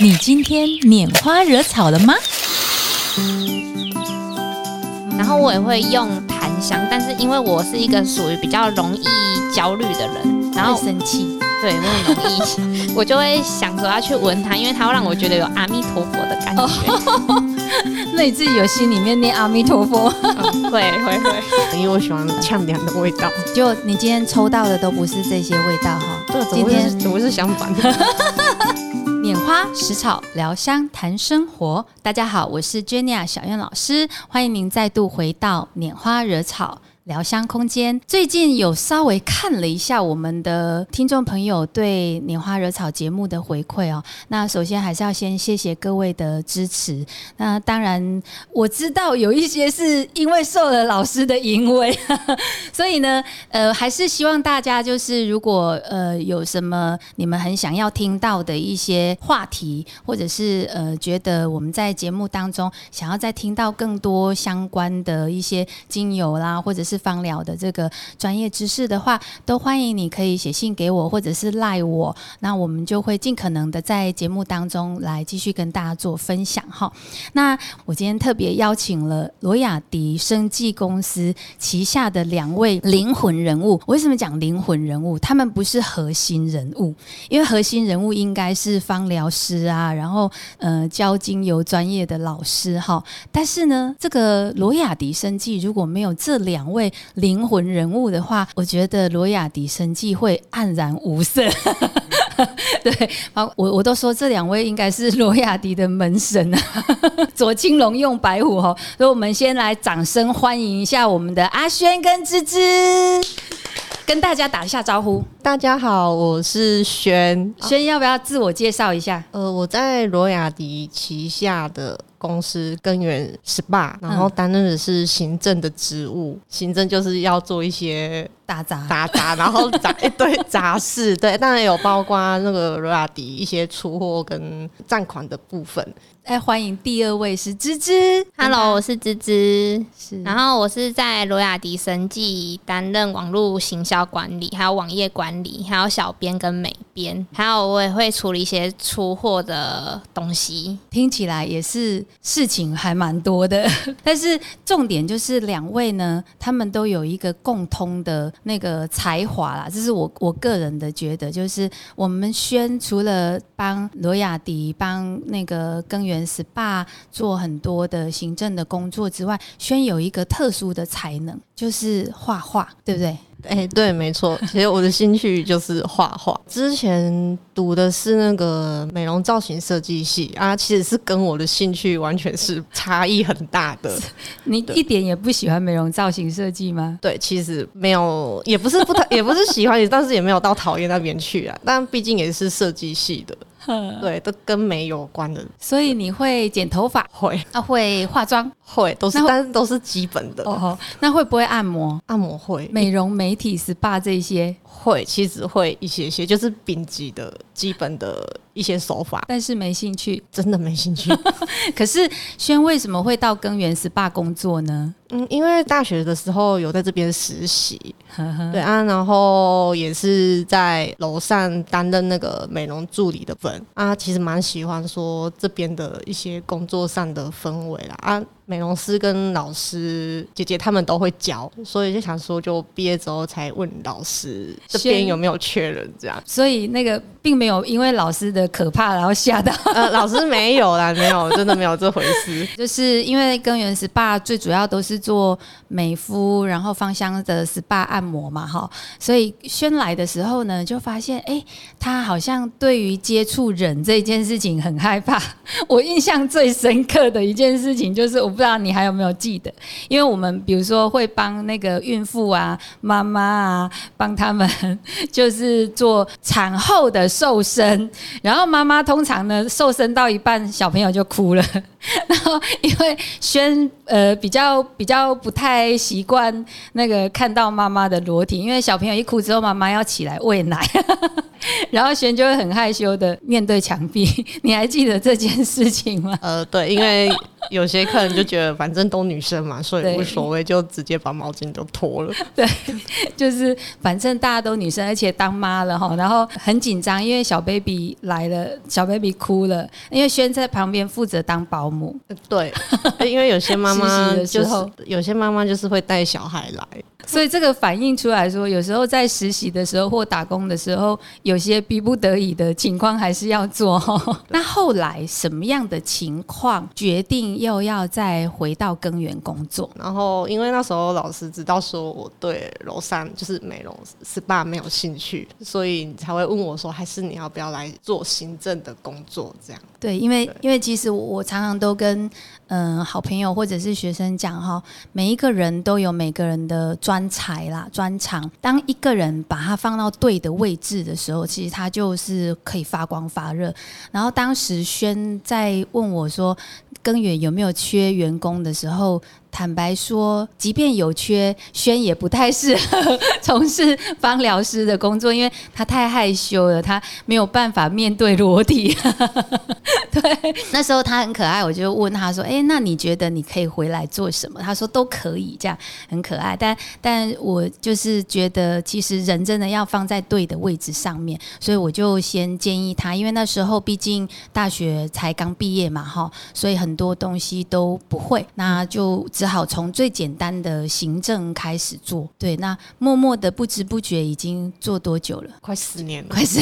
你今天拈花惹草了吗？然后我也会用檀香，但是因为我是一个属于比较容易焦虑的人，然后生气，对我很容易，我就会想说要去闻它，因为它会让我觉得有阿弥陀佛的感觉。那你自己有心里面念阿弥陀佛？嗯 会会会，因为我喜欢呛凉的味道。就你今天抽到的都不是这些味道哈。今天么会是怎么是相反的？花食草，聊香谈生活。大家好，我是 Jenny 小燕老师，欢迎您再度回到拈花惹草。聊香空间最近有稍微看了一下我们的听众朋友对拈花惹草节目的回馈哦。那首先还是要先谢谢各位的支持。那当然我知道有一些是因为受了老师的 淫威，所以呢，呃，还是希望大家就是如果呃有什么你们很想要听到的一些话题，或者是呃觉得我们在节目当中想要再听到更多相关的一些精油啦，或者是芳疗的这个专业知识的话，都欢迎你可以写信给我，或者是赖我，那我们就会尽可能的在节目当中来继续跟大家做分享哈。那我今天特别邀请了罗雅迪生技公司旗下的两位灵魂人物。为什么讲灵魂人物？他们不是核心人物，因为核心人物应该是芳疗师啊，然后呃教精油专业的老师哈。但是呢，这个罗雅迪生技如果没有这两位灵魂人物的话，我觉得罗雅迪生计会黯然无色。对，好，我我都说这两位应该是罗雅迪的门神啊，左青龙右白虎哈，所以我们先来掌声欢迎一下我们的阿轩跟芝芝，跟大家打一下招呼。大家好，我是轩。轩要不要自我介绍一下？呃，我在罗雅迪旗下的公司根源 SPA，然后担任的是行政的职务。行政就是要做一些打杂打杂，然后杂一堆杂事。对，当然有包括那个罗雅迪一些出货跟占款的部分。哎，欢迎第二位是芝芝 Hello，我是芝芝，是然后我是在罗雅迪生技担任网络行销管理，还有网页管理，还有小编跟美编，还有我也会处理一些出货的东西。听起来也是事情还蛮多的，但是重点就是两位呢，他们都有一个共通的那个才华啦，这是我我个人的觉得，就是我们轩除了帮罗雅迪、帮那个根源 SPA 做很多的行政的工作之外，轩有一个特殊的才能，就是画画，对不对？哎、对，没错。其实我的兴趣就是画画。之前读的是那个美容造型设计系啊，其实是跟我的兴趣完全是差异很大的。你一点也不喜欢美容造型设计吗？对，其实没有，也不是不讨，也不是喜欢，但是也没有到讨厌那边去啊。但毕竟也是设计系的，对，都跟美有关的，所以你会剪头发 会啊，会化妆会都是但是都是基本的。哦，那会不会按摩？按摩会美容、美体、SPA 这些，会，其实会一些些，就是丙级的基本的一些手法，但是没兴趣。真的没兴趣。可是轩为什么会到根源 SPA 工作呢？嗯，因为大学的时候有在这边实习，呵呵。对啊，然后也是在楼上担任那个美容助理的份。啊，其实蛮喜欢说这边的一些工作上的氛围啦。啊，美容师跟老师姐姐他们都会教，所以就想说就毕业之后才问老师这边先有没有缺人这样，所以那个并没有因为老师的可怕然后吓到，呃，老师没有啦，没有，真的没有这回事。就是因为根源 SPA 最主要都是做美肤，然后芳香的 SPA 按摩嘛，哈，所以轩来的时候呢，就发现哎，他好像对于接触人这件事情很害怕。我印象最深刻的一件事情就是，我不知道你还有没有记得，因为我们比如说会帮那个孕妇啊、妈妈啊，帮他们就是做产后的瘦身，然后妈妈通常呢瘦身到一半，小朋友就哭了。然后因为轩呃比较比较不太习惯那个看到妈妈的裸体，因为小朋友一哭之后，妈妈要起来喂奶，然后轩就会很害羞的面对墙壁。你还记得这件事情吗？呃，对，因为有些客人就觉得反正都女生嘛，所以无所谓，就直接把毛巾都脱了。对就是反正大家都女生，而且当妈了哈，然后很紧张，因为小 baby 来了，小 baby 哭了，因为轩在旁边负责当保姆，对，因为有些妈妈 就是有些妈妈就是会带小孩来，所以这个反映出来说，有时候在实习的时候或打工的时候，有些逼不得已的情况还是要做哈。那后来什么样的情况决定又要再回到根源工作？然后因为那时候老师知道说我对楼上就是美容 SPA 没有兴趣，所以才会问我说，还是你要不要来做行政的工作这样？对，因为因为其实我我常常都跟嗯、好朋友或者是学生讲哈，每一个人都有每个人的专才啦专长。当一个人把它放到对的位置的时候，其实他就是可以发光发热。然后当时轩在问我说根源有没有缺员工的时候。坦白说，即便有缺，轩也不太适合 从事芳疗师的工作，因为他太害羞了，他没有办法面对裸体。对，那时候他很可爱，我就问他说：“哎、那你觉得你可以回来做什么？”他说：“都可以，这样很可爱。但但我就是觉得，其实人真的要放在对的位置上面，所以我就先建议他，因为那时候毕竟大学才刚毕业嘛，哈，所以很多东西都不会，那就好从最简单的行政开始做。对，那默默的不知不觉已经做多久了？快十年了，快是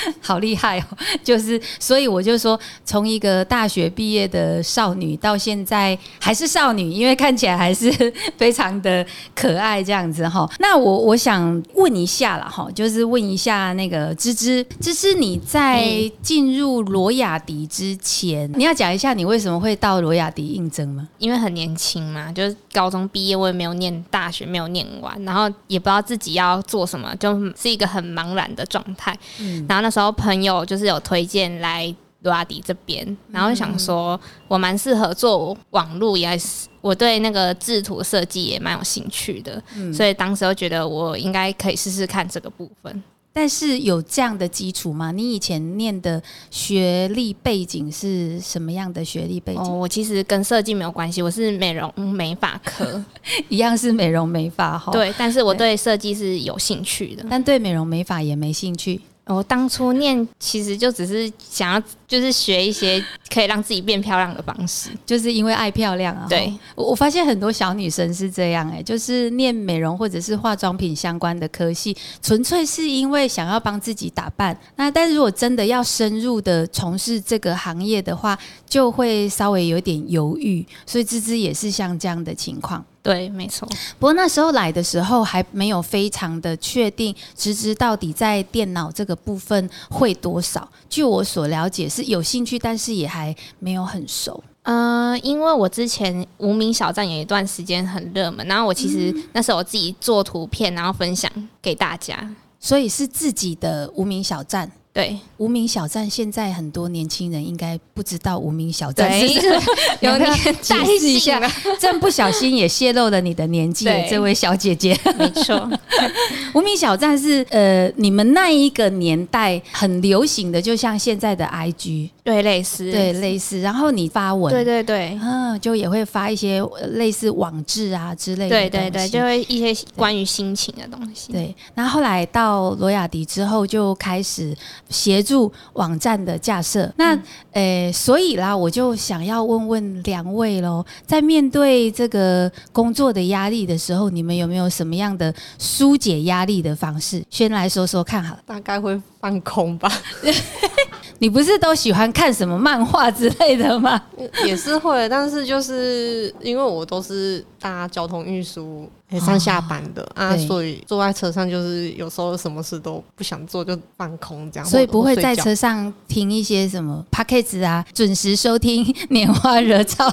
好厉害哦！就是，所以我就说，从一个大学毕业的少女到现在还是少女，因为看起来还是非常的可爱这样子哈。那我我想问一下了哈，就是问一下那个芝芝，芝芝你在进入罗雅迪之前，你要讲一下你为什么会到罗雅迪应征吗？因为很年轻嘛，就是高中毕业，我也没有念大学，没有念完，然后也不知道自己要做什么，就是一个很茫然的状态。嗯然后那时候朋友就是有推荐来罗阿迪这边，然后想说我蛮适合做网络，也是我对那个制图设计也蛮有兴趣的，所以当时就觉得我应该可以试试看这个部分。但是有这样的基础吗？你以前念的学历背景是什么样的学历背景？哦，我其实跟设计没有关系，我是美容美发科，一样是美容美发哈。，对，但是我对设计是有兴趣的。但对美容美发也没兴趣。我当初念其实就只是想要，就是学一些可以让自己变漂亮的方式。就是因为爱漂亮啊。对，我我发现很多小女生是这样哎、就是念美容或者是化妆品相关的科系，纯粹是因为想要帮自己打扮。那但是如果真的要深入的从事这个行业的话，就会稍微有点犹豫。所以芝芝也是像这样的情况。对，没错。不过那时候来的时候还没有非常的确定，直直到底在电脑这个部分会多少。据我所了解是有兴趣，但是也还没有很熟。嗯、因为我之前无名小站有一段时间很热门，然后我其实那时候我自己做图片，然后分享给大家。所以是自己的无名小站。对，无名小站现在很多年轻人应该不知道无名小站是什么，有没有？年解代释一下。性了，真不小心也泄露了你的年纪这位小姐姐。没错。无名小站是呃你们那一个年代很流行的，就像现在的 IG，对，类似，对，类似。然后你发文，对对对。嗯，就也会发一些呃类似网志啊之类的对对对，就会一些关于心情的东西。对，那后来到罗雅迪之后，就开始协助网站的架设。那嗯呃，所以啦，我就想要问问两位喽，在面对这个工作的压力的时候，你们有没有什么样的疏解压力的方式？先来说说看好了。大概会放空吧，你不是都喜欢看什么漫画之类的吗？也是会，但是就是因为我都是搭交通运输诶上下班的、啊，所以坐在车上就是有时候什么事都不想做，就放空这样，或所以不会在。车上听一些什么 p a c k a g e 啊，准时收听拈花惹草。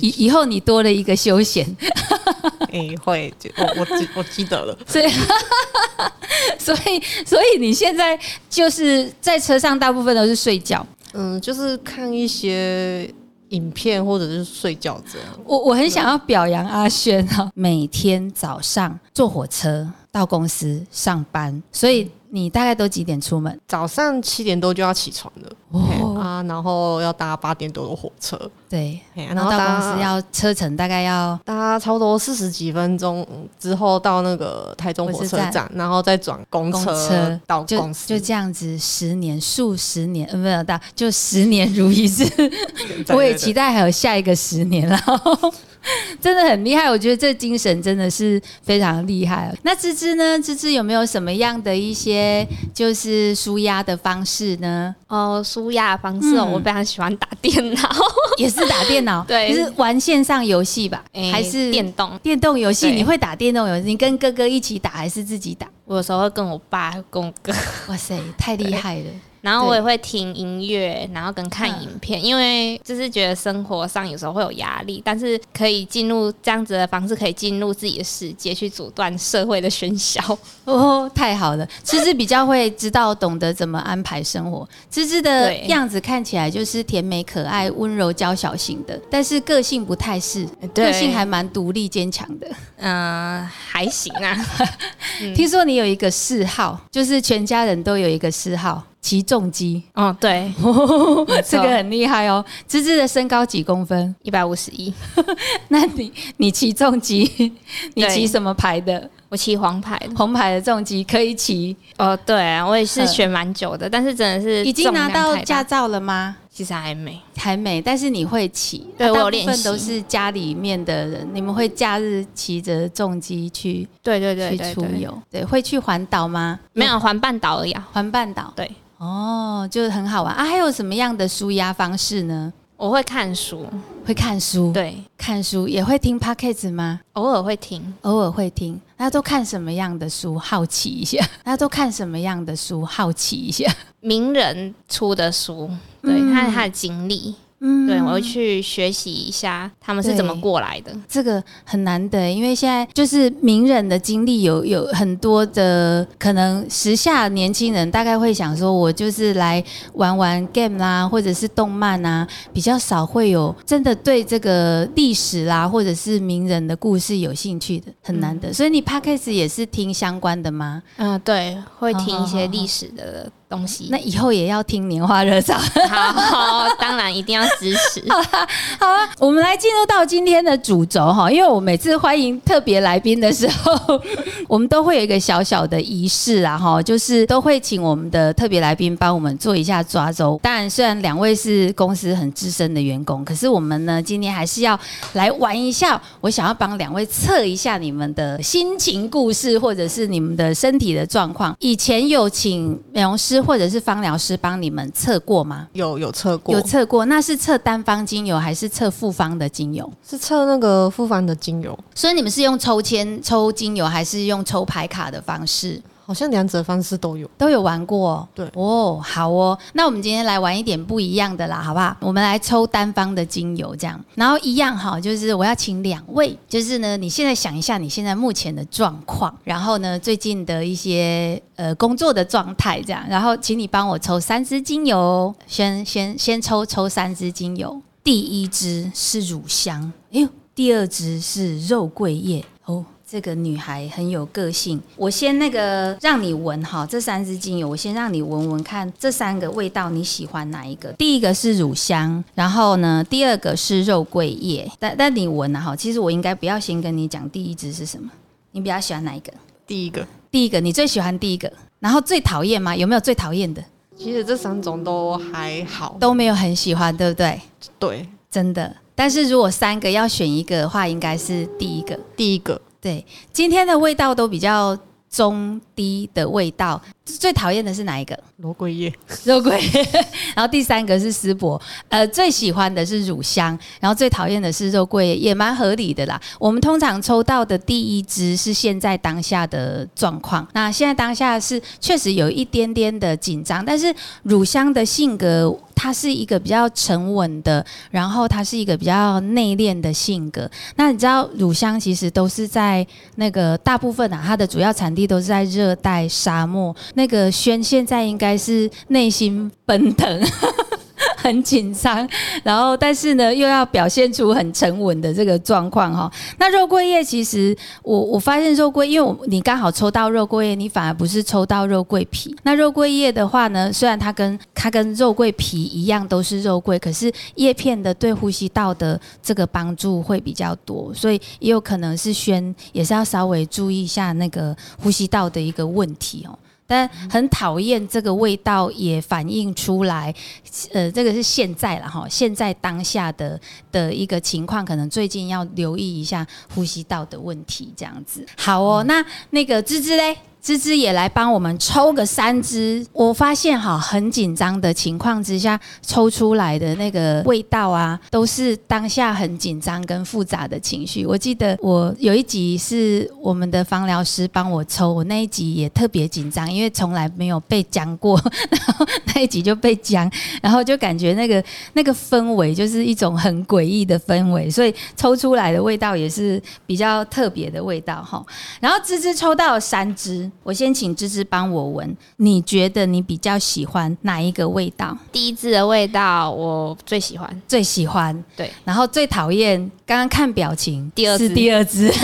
以以后你多了一个休闲。诶、会，我我记我记得了，所以，所以，所以你现在就是在车上，大部分都是睡觉。嗯，就是看一些影片或者是睡觉这样。我我很想要表扬阿轩哈，每天早上坐火车到公司上班，所以你大概都几点出门？早上七点多就要起床了，哦，然后要搭八点多的火车，对，嘿然后到公司要车程大概要搭差不多四十几分钟之后到那个台中火车站，然后再转公公车。到公司，就这样子十年数十年，嗯，没有到就十年如一日。我也期待还有下一个十年然后 真的很厉害，我觉得这精神真的是非常厉害。那芝芝呢？芝芝有没有什么样的一些就是舒压的方式呢？哦，舒压的方式哦，嗯我非常喜欢打电脑，也是打电脑，对就是玩线上游戏吧，诶还是电动。电动游戏？你会打电动游戏？你跟哥哥一起打还是自己打？我有时候会跟我爸、跟我哥，哇塞，太厉害了！然后我也会听音乐，然后跟看嗯影片，因为就是觉得生活上有时候会有压力，但是可以进入这样子的方式，可以进入自己的世界，去阻断社会的喧嚣。哦，太好了！芝芝比较会知道懂得怎么安排生活。芝芝的对样子看起来就是甜美可爱、温柔娇小型的，但是个性不太是，对个性还蛮独立坚强的。嗯、还行啊。听说你有一个嗜好，就是全家人都有一个嗜好。骑重机，哦，对，这个很厉害哦。芝芝的身高几公分？一百五十一，那你你骑重机，你对骑什么牌的？我骑黄牌的。红牌的重机可以骑，哦，对啊，我也是嗯学蛮久的，但是真的是已经拿到驾，照了吗？其实还没。还没，但是你会骑，对我有大部分练习都是家里面的人，你们会假日骑着重机去对对对去对对，出游，对，会去环岛吗？没有环半岛而已啊。环半岛，对，哦，就是很好玩啊。还有什么样的舒压方式呢？我会看书，会看书，对，看书也会听 podcast 吗？偶尔会听。偶尔会听。大家都看什么样的书？好奇一下。大家都看什么样的书？好奇一下。名人出的书，对，嗯他他的经历，嗯对我会去学习一下他们是怎么过来的。这个很难得，因为现在就是名人的经历有有很多的可能，时下年轻人大概会想说，我就是来玩玩 game 啦，或者是动漫啊，比较少会有真的对这个历史啦，或者是名人的故事有兴趣的，很难得。所以你 podcast 也是听相关的吗？嗯、对，会听一些历史的东西。那以后也要听年花热潮。好，当然一定要支持。好啊，我们来进入到今天的主轴哈，因为我每次欢迎特别来宾的时候，我们都会有一个小小的仪式啊哈，就是都会请我们的特别来宾帮我们做一下抓周。当然，虽然两位是公司很资深的员工，可是我们呢今天还是要来玩一下。我想要帮两位测一下你们的心情故事，或者是你们的身体的状况。以前有请美容师或者是芳疗师帮你们测过吗？有有测过，有测过，那是测单方精油还是测复方的精油？是测那个复方的精油，所以你们是用抽签抽精油，还是用抽牌卡的方式？好像两者方式都有。都有玩过哦，对哦，好哦，那我们今天来玩一点不一样的啦，好不好？我们来抽单方的精油，这样，然后一样哈，就是我要请两位，就是呢，你现在想一下你现在目前的状况，然后呢，最近的一些呃工作的状态，这样，然后请你帮我抽三支精油哦，先先先抽抽三支精油，第一支是乳香，哎呦，第二支是肉桂叶，哦。这个女孩很有个性，我先那个让你闻哈，这三支精油，我先让你闻闻看这三个味道你喜欢哪一个？第一个是乳香，然后呢，第二个是肉桂叶，但但你闻了哈，其实我应该不要先跟你讲第一支是什么，你比较喜欢哪一个？第一个，第一个，你最喜欢第一个，然后最讨厌吗？有没有最讨厌的？其实这三种都还好，都没有很喜欢，对不对？对。真的，但是如果三个要选一个的话，应该是第一个。第一个对，今天的味道都比较中低的味道。最讨厌的是哪一个？罗桂叶，肉桂。然后第三个是丝柏。呃，最喜欢的是乳香，然后最讨厌的是肉桂，也蛮合理的啦。我们通常抽到的第一支是现在当下的状况。那现在当下是确实有一点点的紧张，但是乳香的性格。它是一个比较沉稳的，然后它是一个比较内敛的性格。那你知道乳香其实都是在那个大部分啊，它的主要产地都是在热热带沙漠。那个轩现在应该是内心奔腾。很紧张，然后但是呢又要表现出很沉稳的这个状况哈。那肉桂叶其实我我发现肉桂，因为我你刚好抽到肉桂叶，你反而不是抽到肉桂皮。那肉桂叶的话呢，虽然它跟它跟肉桂皮一样都是肉桂，可是叶片的对呼吸道的这个帮助会比较多，所以也有可能是宣，也是要稍微注意一下那个呼吸道的一个问题哦。但很讨厌这个味道，也反映出来，呃，这个是现在了哈，现在当下的的一个情况，可能最近要留意一下呼吸道的问题，这样子。好哦，那那个芝芝嘞？芝芝也来帮我们抽个三支，我发现哈很紧张的情况之下抽出来的那个味道啊，都是当下很紧张跟复杂的情绪。我记得我有一集是我们的芳疗师帮我抽，我那一集也特别紧张，因为从来没有被讲过，然后那一集就被讲，然后就感觉那个那个氛围就是一种很诡异的氛围，所以抽出来的味道也是比较特别的味道哈。然后芝芝抽到了三支。我先请芝芝帮我闻，你觉得你比较喜欢哪一个味道？第一支的味道我最喜欢，最喜欢。对，然后最讨厌，刚刚看表情，第二是第二支，就是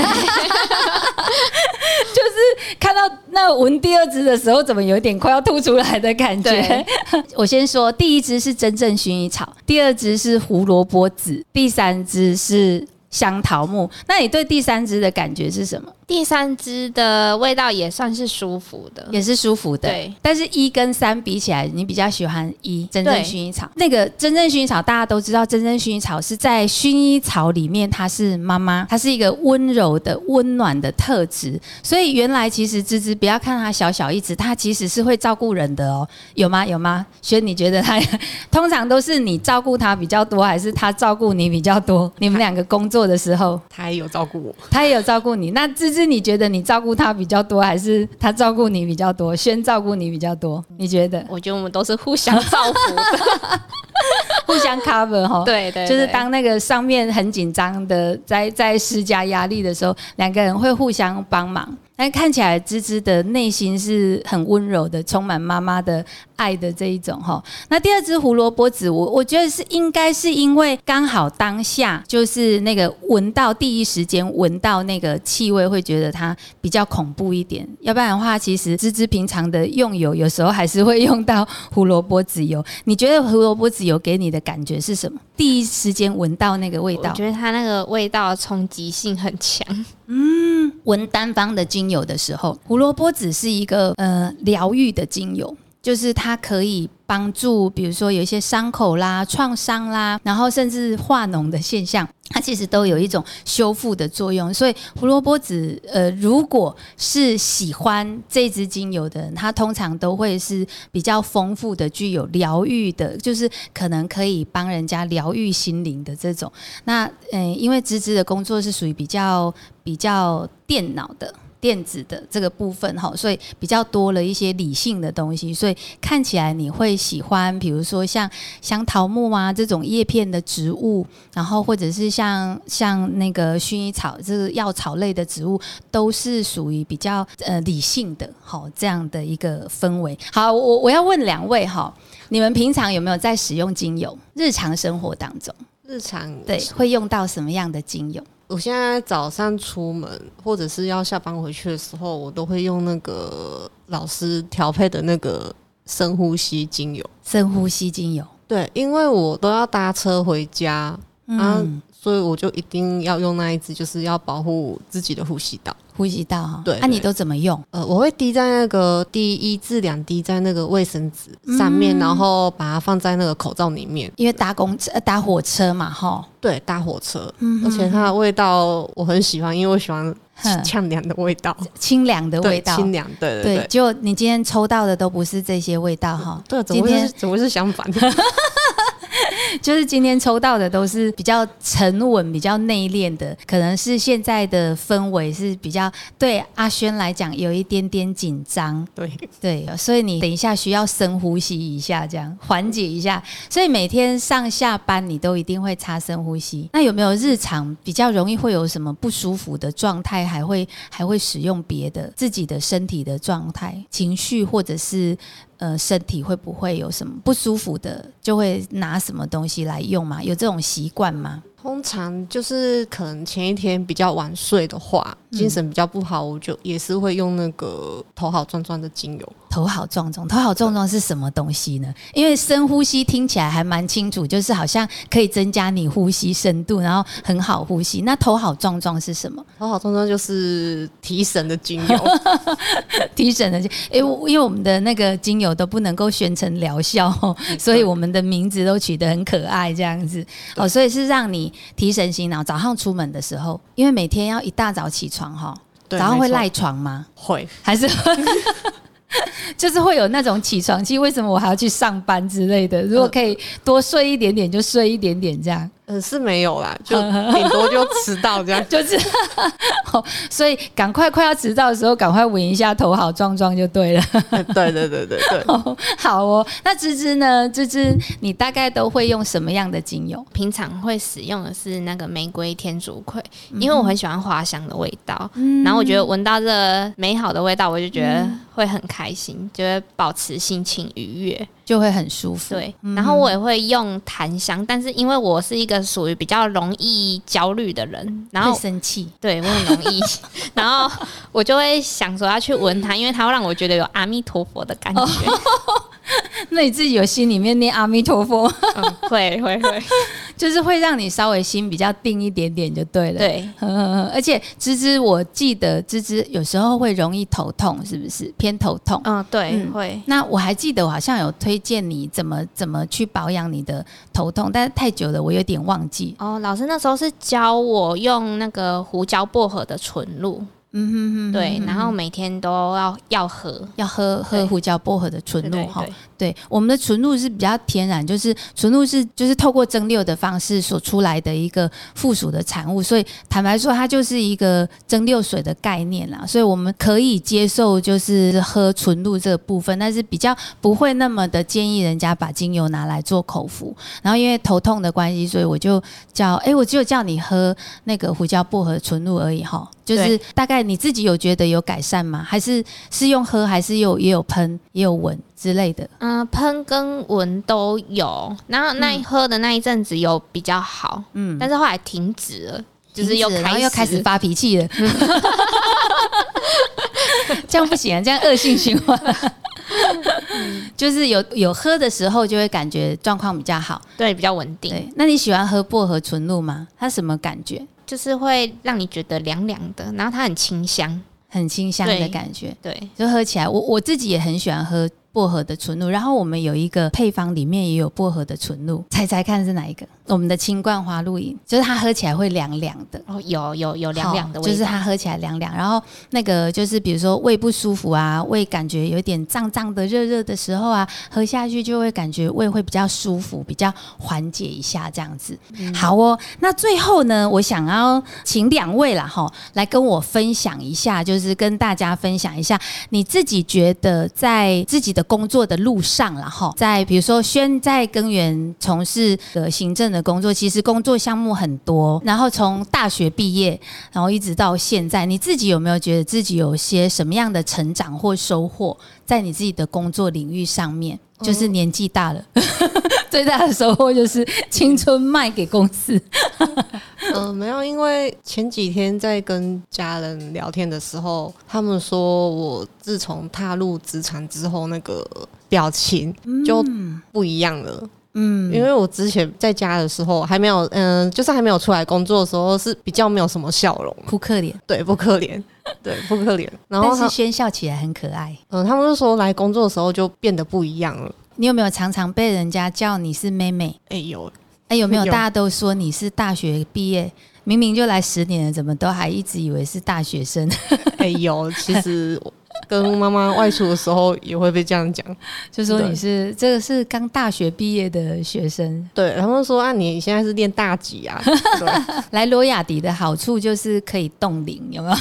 看到那闻第二支的时候，怎么有点快要吐出来的感觉？我先说，第一支是真正薰衣草，第二支是胡萝卜籽，第三支是香桃木。那你对第三支的感觉是什么？第三支的味道也算是舒服的，也是舒服的。对，但是一跟三比起来，你比较喜欢一真正薰衣草。那个真正薰衣草，大家都知道，真正薰衣草是在薰衣草里面，它是妈妈，它是一个温柔的、温暖的特质。所以原来其实芝芝，不要看它小小一只，它其实是会照顾人的哦。有吗？有吗？轩，你觉得它 通常都是你照顾它比较多，还是它照顾你比较多？你们两个工作的时候，它也有照顾我，它也有照顾你。那芝芝。你觉得你照顾他比较多，还是他照顾你比较多？先照顾你比较多，你觉得？我觉得我们都是互相照顾的，互相 cover 哈。对对，就是当那个上面很紧张的，在在施加压力的时候，两个人会互相帮忙。但看起来芝芝的内心是很温柔的，充满妈妈的爱的这一种哈。那第二只胡萝卜籽，我我觉得是应该是因为刚好当下就是那个闻到第一时间闻到那个气味，会觉得它比较恐怖一点。要不然的话，其实芝芝平常的用油有时候还是会用到胡萝卜籽油。你觉得胡萝卜籽油给你的感觉是什么？第一时间闻到那个味道，我觉得它那个味道冲击性很强。嗯，闻单方的精油的时候，胡萝卜籽是一个呃疗愈的精油，就是它可以帮助，比如说有一些伤口啦、创伤啦，然后甚至化脓的现象。它其实都有一种修复的作用，所以胡萝卜籽，呃，如果是喜欢这支精油的人，他通常都会是比较丰富的，具有疗愈的，就是可能可以帮人家疗愈心灵的这种。那，嗯，因为芝芝的工作是属于比较比较电脑的。电子的这个部分哈，所以比较多了一些理性的东西，所以看起来你会喜欢，比如说像像桃木啊这种叶片的植物，然后或者是像像那个薰衣草这个药草类的植物，都是属于比较呃理性的，好这样的一个氛围。好，我我要问两位哈，你们平常有没有在使用精油？日常生活当中，日常对会用到什么样的精油？我现在早上出门或者是要下班回去的时候，我都会用那个老师调配的那个深呼吸精油。深呼吸精油，对，因为我都要搭车回家，嗯，所以我就一定要用那一支，就是要保护自己的呼吸道。呼吸道哈，对，那你都怎么用？呃，我会滴在那个滴一至两滴在那个卫生纸上面，然后把它放在那个口罩里面。因为搭公车、搭火车嘛，哈，对，搭火车，而且它的味道我很喜欢，因为我喜欢呛凉的味道，清凉的味道，清凉，对对对。就你今天抽到的都不是这些味道哈，对，今天怎么是相反？就是今天抽到的都是比较沉稳、比较内敛的，可能是现在的氛围是比较对阿轩来讲有一点点紧张，对对，所以你等一下需要深呼吸一下，这样缓解一下。所以每天上下班你都一定会擦深呼吸。那有没有日常比较容易会有什么不舒服的状态，还会还会使用别的自己的身体的状态、情绪或者是？呃身体会不会有什么不舒服的，就会拿什么东西来用吗？有这种习惯吗？通常就是可能前一天比较晚睡的话，精神比较不好，我就也是会用那个头好壮壮的精油。头好壮壮，头好壮壮是什么东西呢？因为深呼吸听起来还蛮清楚，就是好像可以增加你呼吸深度，然后很好呼吸。那头好壮壮是什么？头好壮壮就是提神的精油，提神的精。哎，因为我们的那个精油都不能够宣称疗效，所以我们的名字都取得很可爱，这样子。哦，所以是让你提神醒脑。早上出门的时候，因为每天要一大早起床哈，早上会赖床吗？会，还是？就是会有那种起床气，为什么我还要去上班之类的？如果可以多睡一点点，就睡一点点这样。呃，是没有啦，就顶多就迟到这样，就是，所以赶快快要迟到的时候，赶快闻一下头好壮壮就对了。对对对对对，好哦。那芝芝呢？芝芝，你大概都会用什么样的精油？平常会使用的是那个玫瑰天竺葵，因为我很喜欢花香的味道。嗯然后我觉得闻到这美好的味道，我就觉得会很开心，就会保持心情愉悦。就会很舒服。对，然后我也会用檀香，但是因为我是一个属于比较容易焦虑的人，然后生气，对我很容易，然后我就会想说要去闻它，因为它会让我觉得有阿弥陀佛的感觉。那你自己有心里面念阿弥陀佛？会会会，就是会让你稍微心比较定一点点就对了。对，而且芝芝，我记得芝芝有时候会容易头痛，是不是偏头痛？嗯，对，会。那我还记得我好像有推荐你怎么怎么去保养你的头痛，但是太久了，我有点忘记。哦，老师那时候是教我用那个胡椒薄荷的纯露。嗯哼哼，对，然后每天都要要喝，要喝喝胡椒薄荷的纯露哈。对，我们的纯露是比较天然，就是纯露是就是透过蒸馏的方式所出来的一个附属的产物，所以坦白说，它就是一个蒸馏水的概念啦。所以我们可以接受就是喝纯露这个部分，但是比较不会那么的建议人家把精油拿来做口服。然后因为头痛的关系，所以我就叫哎，我只有叫你喝那个胡椒薄荷纯露而已哈。就是大概你自己有觉得有改善吗？还是是用喝，还是有也有喷，也有闻之类的？嗯，喷跟闻都有。然后那喝的那一阵子有比较好，嗯，但是后来停止了，就是又然后又开始发脾气了。这样不行啊，这样恶性循环。就是有有喝的时候，就会感觉状况比较好，对，比较稳定。那你喜欢喝薄荷纯露吗？它什么感觉？就是会让你觉得凉凉的，然后它很清香，很清香的感觉。对，就喝起来，我我自己也很喜欢喝。薄荷的纯露，然后我们有一个配方，里面也有薄荷的纯露，猜猜看是哪一个？我们的清冠花露饮，就是它喝起来会凉凉的。哦，有有有凉凉的味道，就是它喝起来凉凉。然后那个就是比如说胃不舒服啊，胃感觉有点胀胀的、热热的时候啊，喝下去就会感觉胃会比较舒服，比较缓解一下这样子。好哦，那最后呢，我想要请两位啦哈，来跟我分享一下，就是跟大家分享一下你自己觉得在自己的。工作的路上了哈，在比如说轩在根源从事的行政的工作，其实工作项目很多。然后从大学毕业，然后一直到现在，你自己有没有觉得自己有些什么样的成长或收获，在你自己的工作领域上面？就是年纪大了，最大的收获就是青春卖给公司。嗯，没有，因为前几天在跟家人聊天的时候，他们说我自从踏入职场之后，那个表情就不一样了。嗯，因为我之前在家的时候还没有，嗯，就是还没有出来工作的时候是比较没有什么笑容，扑克脸，对，扑克脸，对，扑克脸。然后是先笑起来很可爱。嗯，他们就说来工作的时候就变得不一样了。你有没有常常被人家叫你是妹妹？哎有，哎有没有？大家都说你是大学毕业，明明就来十年了，怎么都还一直以为是大学生？哎有，其实。跟妈妈外出的时候也会被这样讲，就说你是这个是刚大学毕业的学生，对，他们说啊，你现在是练大几啊？来罗雅迪的好处就是可以冻龄，有没有？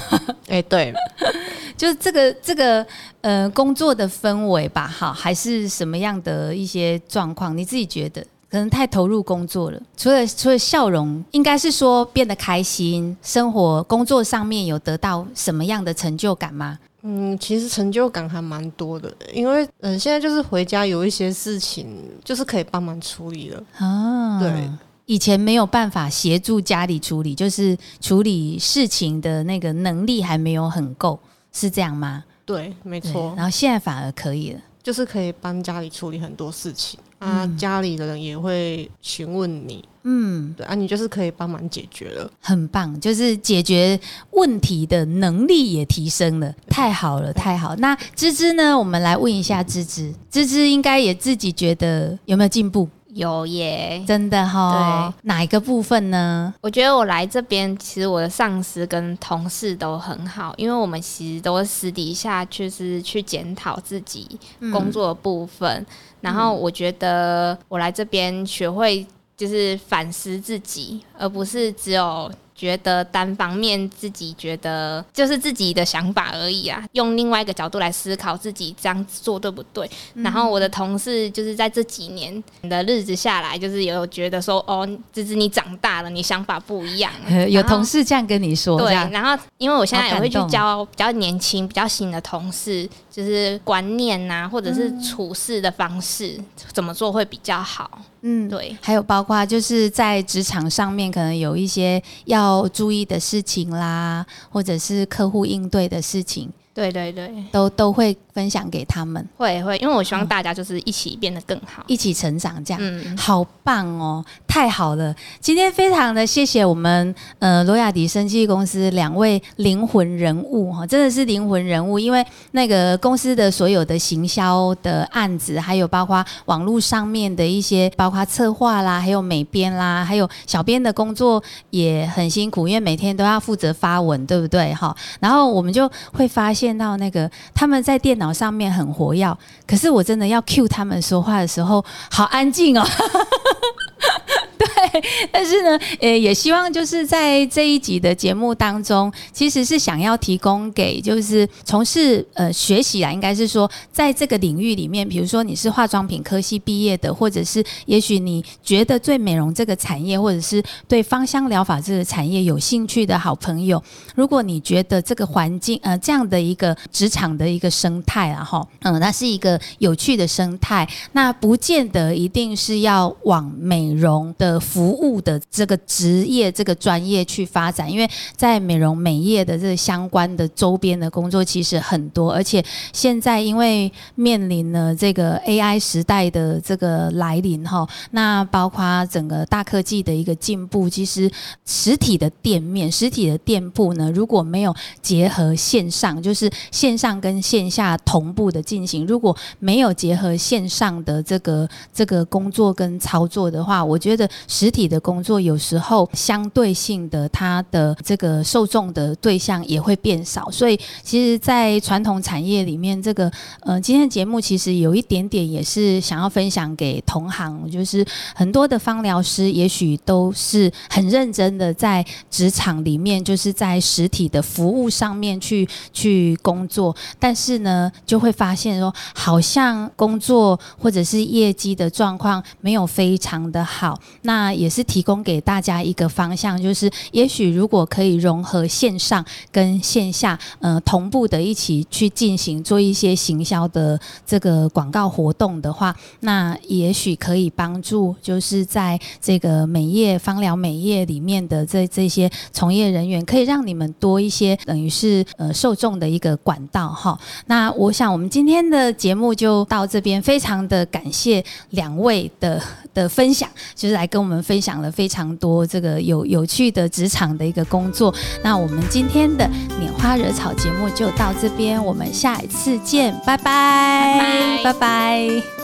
哎，对，就是这个这个呃工作的氛围吧，哈，还是什么样的一些状况？你自己觉得可能太投入工作了，除了除了笑容，应该是说变得开心，生活工作上面有得到什么样的成就感吗？嗯，其实成就感还蛮多的，因为嗯、呃现在就是回家有一些事情，就是可以帮忙处理了。啊，对，以前没有办法协助家里处理，就是处理事情的那个能力还没有很够，是这样吗？对，没错，然后现在反而可以了。就是可以帮家里处理很多事情啊，嗯家里的人也会询问你，嗯，对啊，你就是可以帮忙解决了。很棒，就是解决问题的能力也提升了，太好了，太好。那芝芝呢？我们来问一下芝芝，芝芝应该也自己觉得有没有进步？有耶。真的哈，对哪一个部分呢？我觉得我来这边，其实我的上司跟同事都很好，因为我们其实都私底下就是去检讨自己工作的部分。然后我觉得我来这边学会就是反思自己，而不是只有觉得单方面自己觉得就是自己的想法而已啊，用另外一个角度来思考自己这样做对不对。然后我的同事就是在这几年的日子下来，就是有觉得说，哦，芝芝你长大了，你想法不一样。呃 有同事这样跟你说，对然后因为我现在也会去教比较年轻、比较新的同事，就是观念呐、或者是处事的方式、怎么做会比较好。嗯，对，还有包括就是在职场上面可能有一些要要注意的事情啦，或者是客户应对的事情，对对对，都都会分享给他们，会会，因为我希望大家就是一起变得更好。一起成长这样。嗯，好棒哦，太好了！今天非常的谢谢我们呃罗雅迪生技公司两位灵魂人物哈，真的是灵魂人物，因为那个公司的所有的行销的案子，还有包括网络上面的一些，包括策划啦，还有美编啦，还有小编的工作也很辛苦，因为每天都要负责发文，对不对哈？然后我们就会发现见到那个他们在电脑上面很活跃，可是我真的要 cue 他们说话的时候，好安静哦。但是呢，呃，也希望就是在这一集的节目当中，其实是想要提供给就是从事呃学习啊，应该是说在这个领域里面，比如说你是化妆品科系毕业的，或者是也许你觉得对美容这个产业，或者是对芳香疗法这个产业有兴趣的好朋友，如果你觉得这个环境呃这样的一个职场的一个生态啊哈，嗯，那是一个有趣的生态，那不见得一定是要往美容的服务的这个职业、这个专业去发展，因为在美容美业的这相关的周边的工作其实很多，而且现在因为面临了这个 AI 时代的这个来临哈，那包括整个大科技的一个进步，其实实体的店面、实体的店铺呢，如果没有结合线上，就是线上跟线下同步的进行，如果没有结合线上的这个这个工作跟操作的话，我觉得实体的工作有时候相对性的它的这个受众的对象也会变少，所以其实，在传统产业里面，这个呃，今天的节目其实有一点点也是想要分享给同行，就是很多的芳疗师也许都是很认真的在职场里面，就是在实体的服务上面去去工作，但是呢，就会发现说，好像工作或者是业绩的状况没有非常的好。那也是提供给大家一个方向，就是也许如果可以融合线上跟线下，呃，同步的一起去进行做一些行销的这个广告活动的话，那也许可以帮助，就是在这个美业芳疗美业里面的这这些从业人员，可以让你们多一些，等于是呃受众的一个管道哈。那我想我们今天的节目就到这边，非常的感谢两位的的分享，就是来跟我们分享了非常多这个有有趣的职场的一个工作。那我们今天的拈花惹草节目就到这边，我们下一次见，拜拜，拜拜。拜拜